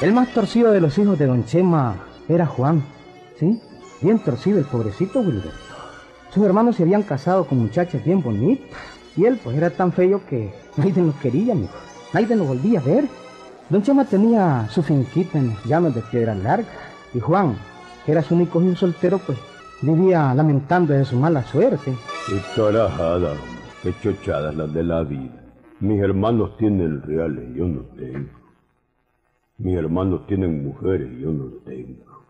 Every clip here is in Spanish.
El más torcido de los hijos de don Chema era Juan, ¿sí? Bien torcido el pobrecito Wilberto. Sus hermanos se habían casado con muchachas bien bonitas y él pues era tan feo que nadie lo quería, mijo. Nadie lo volvía a ver. Don Chema tenía su finquita en llanos de Piedra Larga y Juan, que era su único hijo soltero, pues vivía lamentando de su mala suerte. Qué carajada, qué chochadas las de la vida. Mis hermanos tienen reales, yo no tengo. Mis hermanos tienen mujeres, yo no tengo.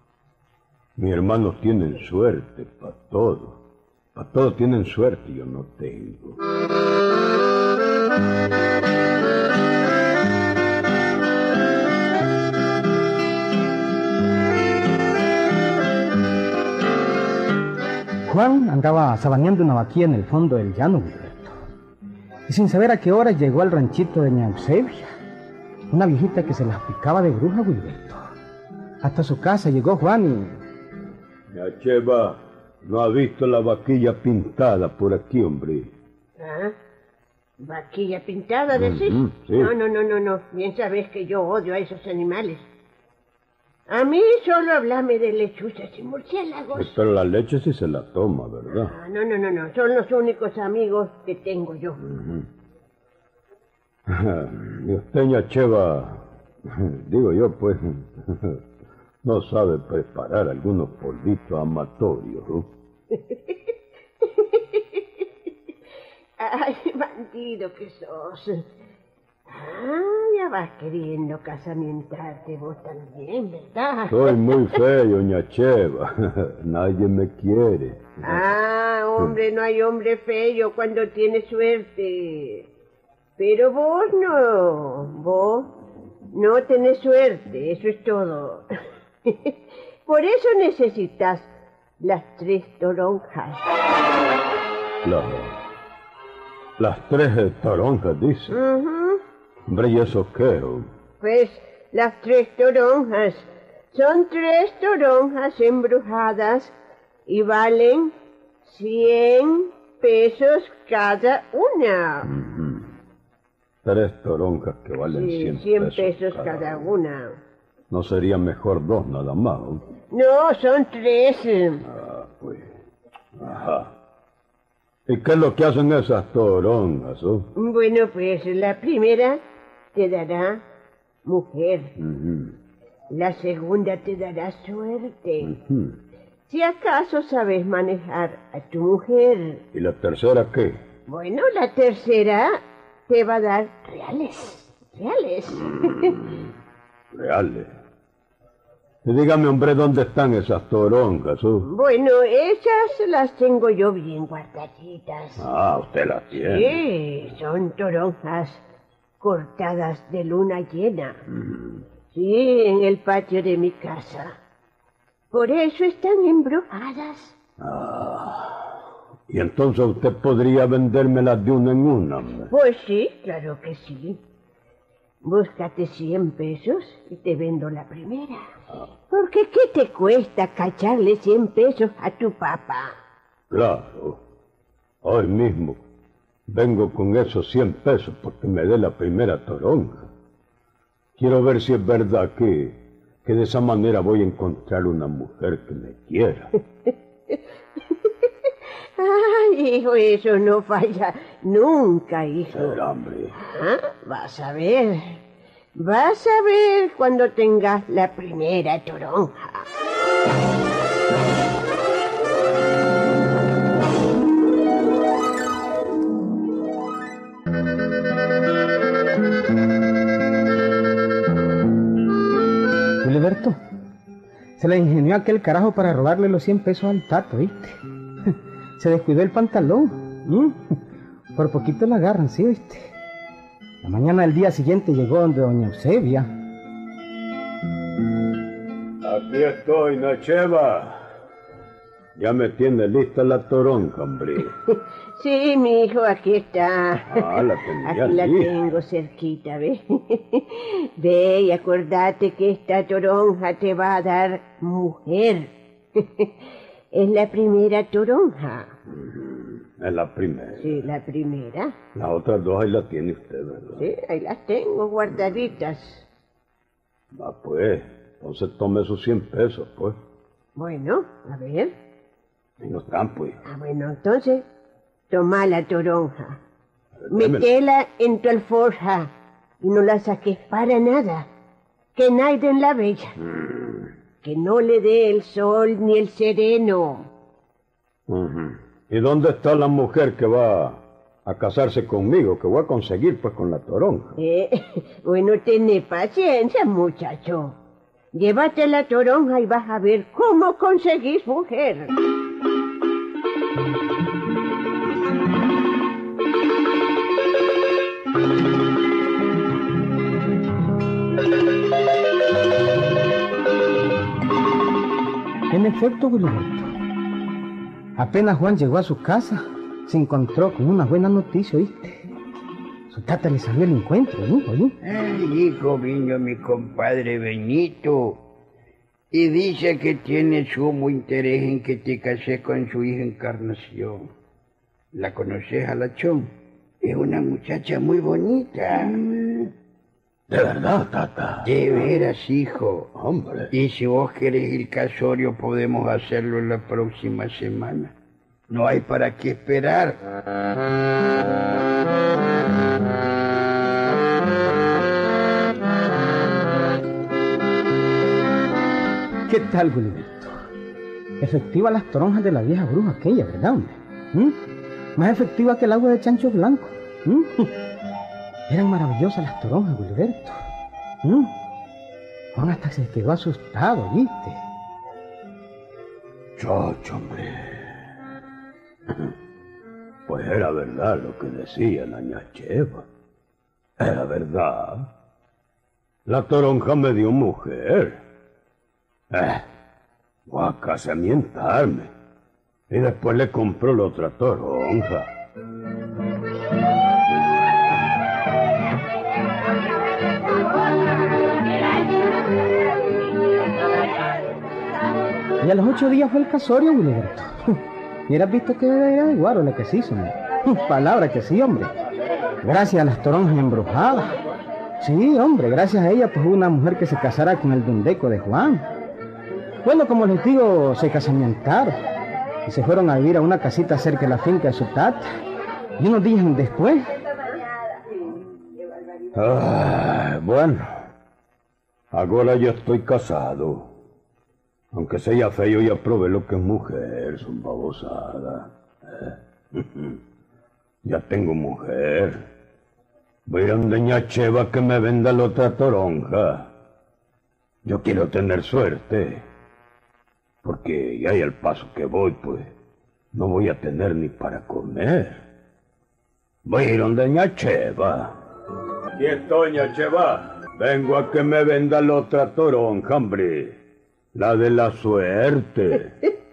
Mis hermanos tienen suerte para todo. Para todo tienen suerte, yo no tengo. Juan andaba sabaneando una vaquilla en el fondo del llano, Wilberto. Y sin saber a qué hora llegó al ranchito de Ña Eusebia, una viejita que se las picaba de bruja, Wilberto. Hasta su casa llegó Juan y... Ya, Cheva, no ha visto la vaquilla pintada por aquí, hombre. ¿Ah? ¿Vaquilla pintada, decís? Ujú, sí. No, no, no, no, no. Bien sabes que yo odio a esos animales. A mí solo hablame de lechuzas y murciélagos. Pero la leche sí se la toma, ¿verdad? Ah, no, no, no, no. Son los únicos amigos que tengo yo. Y usted, ña Cheva, digo yo, pues, no sabe preparar algunos polvitos amatorios, ¿no? Ay, bandido que sos. Ah, ya vas queriendo casamientarte vos también, ¿verdad? Soy muy feo, ña Cheva. Nadie me quiere. Ah, hombre, no hay hombre feo cuando tiene suerte. Pero vos no, vos no tenés suerte, eso es todo. Por eso necesitas las tres toronjas. La- las tres toronjas, dice. Hombre, ¿y eso qué? Pues las tres toronjas son tres toronjas embrujadas y valen 100 pesos cada una. Tres toronjas que valen Sí, 100, 100 pesos cada una. ¿No sería mejor dos nada más? ¿no? No, son tres. Ah, pues. Ajá. ¿Y qué es lo que hacen esas toronjas? oh? Bueno, pues la primera te dará mujer. La segunda te dará suerte. Si acaso sabes manejar a tu mujer. ¿Y la tercera qué? Bueno, la tercera te va a dar reales. Reales. Reales. Y dígame, hombre, ¿dónde están esas toronjas? oh? bueno, esas las tengo yo bien guardaditas. Ah, usted las tiene. Sí, son toronjas cortadas de luna llena. Sí, en el patio de mi casa. Por eso están embrujadas. Y entonces usted podría vendérmelas de una en una. hombre. Pues sí, claro que sí. Búscate 100 pesos y te vendo la primera. Porque ¿qué te cuesta cacharle 100 pesos a tu papá? Claro. Hoy mismo vengo con esos 100 pesos porque me dé la primera toronja. Quiero ver si es verdad que, que de esa manera voy a encontrar una mujer que me quiera. Ay, hijo, eso no falla nunca, hijo. Pero, hombre, Ah, Vas a ver. Vas a ver cuando tengas la primera toronja. Filiberto, se le ingenió aquel carajo para robarle los 100 pesos al tato, ¿viste? Se descuidó el pantalón. ¿m? Por poquito la agarran, ¿sí, viste? La mañana del día siguiente llegó donde doña Eusebia. aquí estoy, Nacheva. Ya me tiene lista la toronja, hombre. Sí, mi hijo, aquí está. Ah, la tenía Aquí la lista. tengo cerquita, ¿ves? Ve y acordate que esta toronja te va a dar mujer. Es la primera toronja. Es la primera. Sí, la primera. Las otras dos ahí las tiene usted, ¿verdad? Sí, ahí las tengo guardaditas. Va pues, entonces tome esos 100 pesos, pues. Bueno, a ver. Y no están, pues. Ah, bueno, entonces, toma la toronja. Metela en tu alforja y no la saques para nada. Que nadie la bella. Que no le dé el sol ni el sereno. ¿Y dónde está la mujer que va a casarse conmigo, que voy a conseguir, pues, con la toronja? Eh, bueno, tené paciencia, muchacho. Llévate la toronja y vas a ver cómo conseguís mujer. Efecto, Wiliberto. Apenas Juan llegó a su casa, se encontró con una buena noticia, ¿oíste? Su tata le salió el encuentro, ¿no? ¿Oí? Ay, hijo, vino mi compadre Benito y dice que tiene sumo interés en que te cases con su hija Encarnación. ¿La conoces a la Chón? Es una muchacha muy bonita. De verdad, tata. De veras, hijo. Hombre. Y si vos querés el casorio, podemos hacerlo la próxima semana. No hay para qué esperar. ¿Qué tal, Wiliberto? Efectiva las toronjas de la vieja bruja aquella, ¿verdad, hombre? ¿Mm? Más efectiva que el agua de chancho blanco. ¿Mm? Eran maravillosas las toronjas, Wiliberto. ¿Mm? Juan hasta se quedó asustado, ¿viste? Chocho, hombre. Pues era verdad lo que decía la ñacheva. Era verdad. La toronja me dio mujer. Eh, voy a casamientarme. Y después le compró la otra toronja. Y a los ocho días fue el casorio, Wiliberto. Y eras visto que era de guaro la que se hizo. Palabra que sí, hombre. Gracias a las toronjas embrujadas. Sí, hombre, gracias a ella, pues una mujer que se casara con el dundeco de Juan. Bueno, como les digo, se casamientaron. Y se fueron a vivir a una casita cerca de la finca de su tata. Y unos días después, Ah, bueno. Ahora ya estoy casado. Aunque sea feo, ya probé lo que es mujer, son babosada. Eh. Ya tengo mujer. Voy a ir a donde Ñacheva que me venda la otra toronja. Yo quiero tener suerte. Porque ya hay el paso que voy, pues, no voy a tener ni para comer. Voy a ir donde Ñacheva. Aquí estoy, Ñacheva. Vengo a que me venda la otra toronja, hombre. La de la suerte.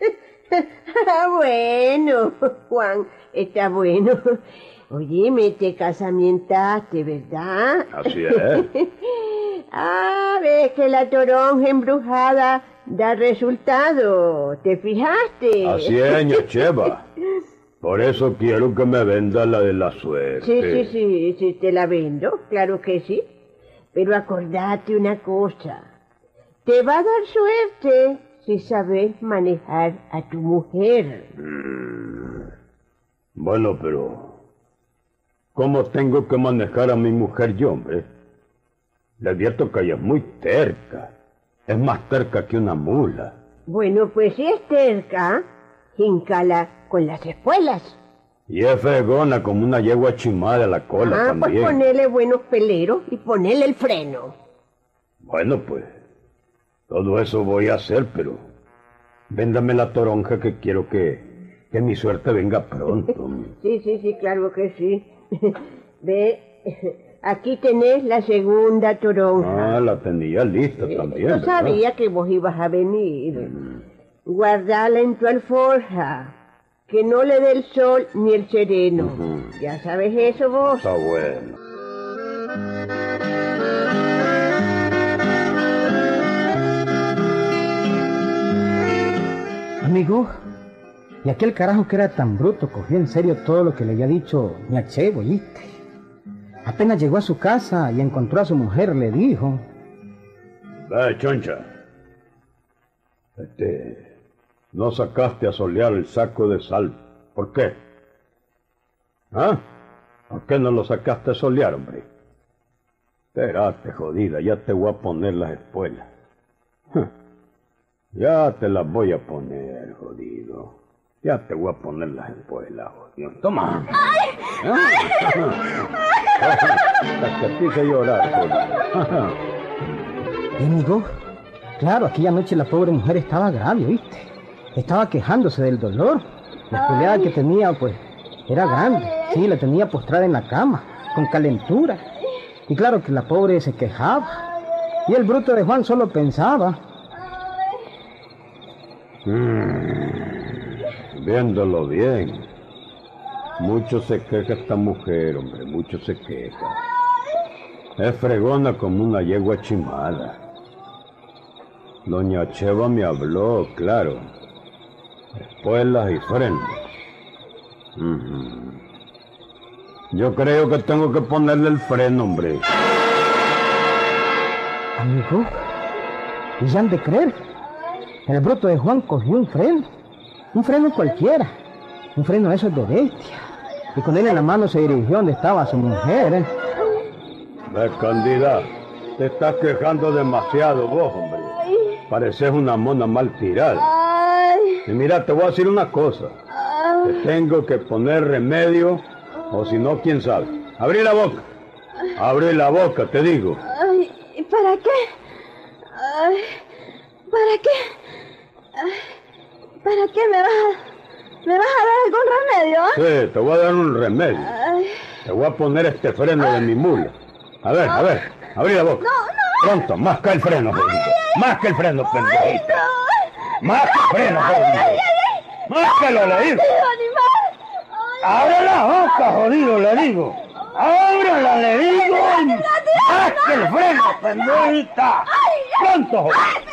Ah, bueno, Juan, está bueno. Oye, te casamientaste, ¿verdad? Así es. Ah, ves que la toronja embrujada da resultado. ¿Te fijaste? Así es, Ñacheva. Por eso quiero que me venda la de la suerte. Sí, sí, sí, sí, te la vendo, claro que sí. Pero acordate una cosa. Te va a dar suerte si sabes manejar a tu mujer. Bueno, pero... ¿Cómo tengo que manejar a mi mujer yo, hombre? Le advierto que ella es muy terca. Es más terca que una mula. Bueno, pues si es terca, híncala con las espuelas. Y es fregona como una yegua chimada a la cola ah, también. pues ponele buenos peleros y ponele el freno. Bueno, pues... Todo eso voy a hacer, pero... Véndame la toronja que quiero que... Que mi suerte venga pronto. Sí, sí, sí, claro que sí. Ve, aquí tenés la segunda toronja. Ah, la tenía lista también. Yo ¿verdad? sabía que vos ibas a venir. Guardala en tu alforja. Que no le dé el sol ni el sereno. Ya sabes eso vos. Está bueno. Amigo, y aquel carajo que era tan bruto cogió en serio todo lo que le había dicho Ñachevo, ¿oíste? Apenas llegó a su casa y encontró a su mujer, le dijo, Ve, choncha. Este, no sacaste a solear el saco de sal. ¿Por qué? ¿Ah? ¿Por qué no lo sacaste a solear, hombre? Espérate, jodida, ya te voy a poner las espuelas. Ya te las voy a poner, jodido. Ya te voy a poner las espuelas, jodido. Toma. Hasta que te hice llorar, jodido. ¿Y amigo? Claro, aquella noche la pobre mujer estaba grave, ¿viste? Estaba quejándose del dolor. La espoleada que tenía, pues, era grande. Sí, la tenía postrada en la cama, con calentura. Y claro que la pobre se quejaba. Y el bruto de Juan solo pensaba. Mm, viéndolo bien. Mucho se queja esta mujer, hombre, mucho se queja. Es fregona como una yegua chimada. Doña Cheva me habló, claro. Espuelas y frenos. Yo creo que tengo que ponerle el freno, hombre. Amigo, y ya han de creer. El bruto de Juan cogió un freno. Un freno cualquiera. Un freno de esos de bestia. Y con él en la mano se dirigió donde estaba su mujer. ¿eh? Ve, Candida, te estás quejando demasiado vos, hombre. Pareces una mona mal tirada. Y mira, te voy a decir una cosa. Te tengo que poner remedio, o si no, quién sabe. Abrí la boca. Abrí la boca, te digo. ay, ¿y ¿para qué? Ay, ¿para qué? Ay, ¿Para qué me vas a, me vas a dar algún remedio? ah? Sí, te voy a dar un remedio. Te voy a poner este freno de mi mula. A ver, a ver, abrí la boca. Pronto, más que el freno. Más que el freno, pendejita. Más que el freno. Más que lo le digo. ¡Abre la boca, jodido, le digo! ¡Ábrela, le digo! ¡Más que el freno, pendejita! ¡Pronto, jodido!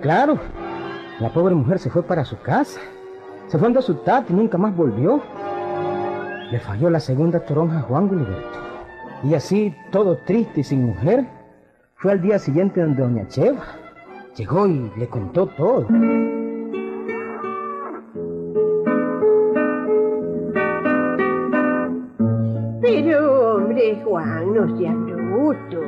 Claro. La pobre mujer se fue para su casa. Se fue a su tata y nunca más volvió. Le falló la segunda toronja a Juan Gilberto. Y así, todo triste y sin mujer, fue al día siguiente donde doña Cheva. Llegó y le contó todo. Pero, hombre, Juan, no seas bruto.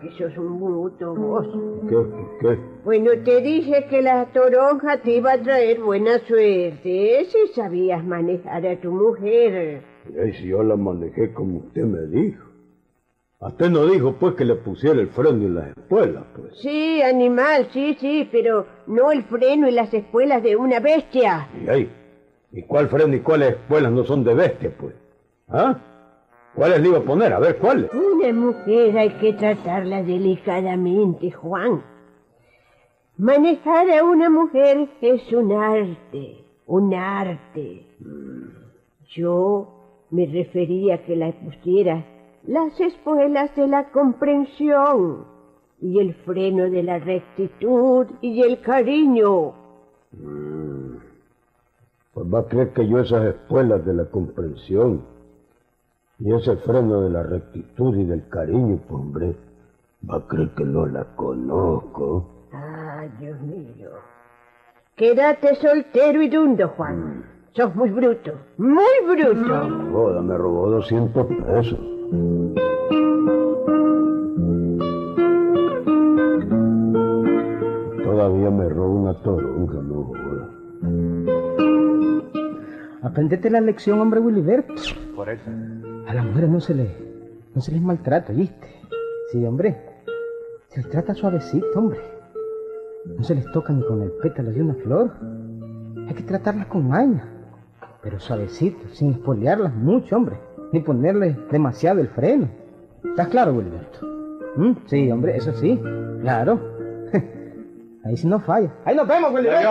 Que sos un bruto vos. ¿Qué? ¿Qué? Bueno, te dije que la toronja te iba a traer buena suerte si sabías manejar a tu mujer. Y si yo la manejé como usted me dijo. A usted no dijo, pues, que le pusiera el freno en las espuelas, pues. Sí, animal, sí, sí, pero no el freno y las espuelas de una bestia. Y ahí, ¿y cuál freno y cuáles espuelas no son de bestia, pues? ¿Ah? ¿Cuáles le iba a poner? A ver, ¿cuáles? Una mujer hay que tratarla delicadamente, Juan. Manejar a una mujer es un arte, un arte. Yo me refería a que la pusiera las espuelas de la comprensión y el freno de la rectitud y el cariño. Pues va a creer que yo esas espuelas de la comprensión y ese freno de la rectitud y del cariño, pues hombre, va a creer que no la conozco. Ah, Dios mío. Quédate soltero y dundo, Juan. Sos muy bruto, muy bruto. Joda, me robó 200 pesos. Todavía me roba una toronja, no joda. Aprendete la lección, hombre Wiliberto. Por eso. A las mujeres no se les, no se les maltrata, ¿viste? Sí, hombre. Se les trata suavecito, hombre. No se les toca ni con el pétalo de una flor. Hay que tratarlas con maña. Pero suavecito, sin espolearlas mucho, hombre. Ni ponerle demasiado el freno. ¿Estás claro, Wilberto? ¿Mm? Sí, hombre, eso sí. Claro. Ahí sí no falla. Ahí nos vemos, Wilberto.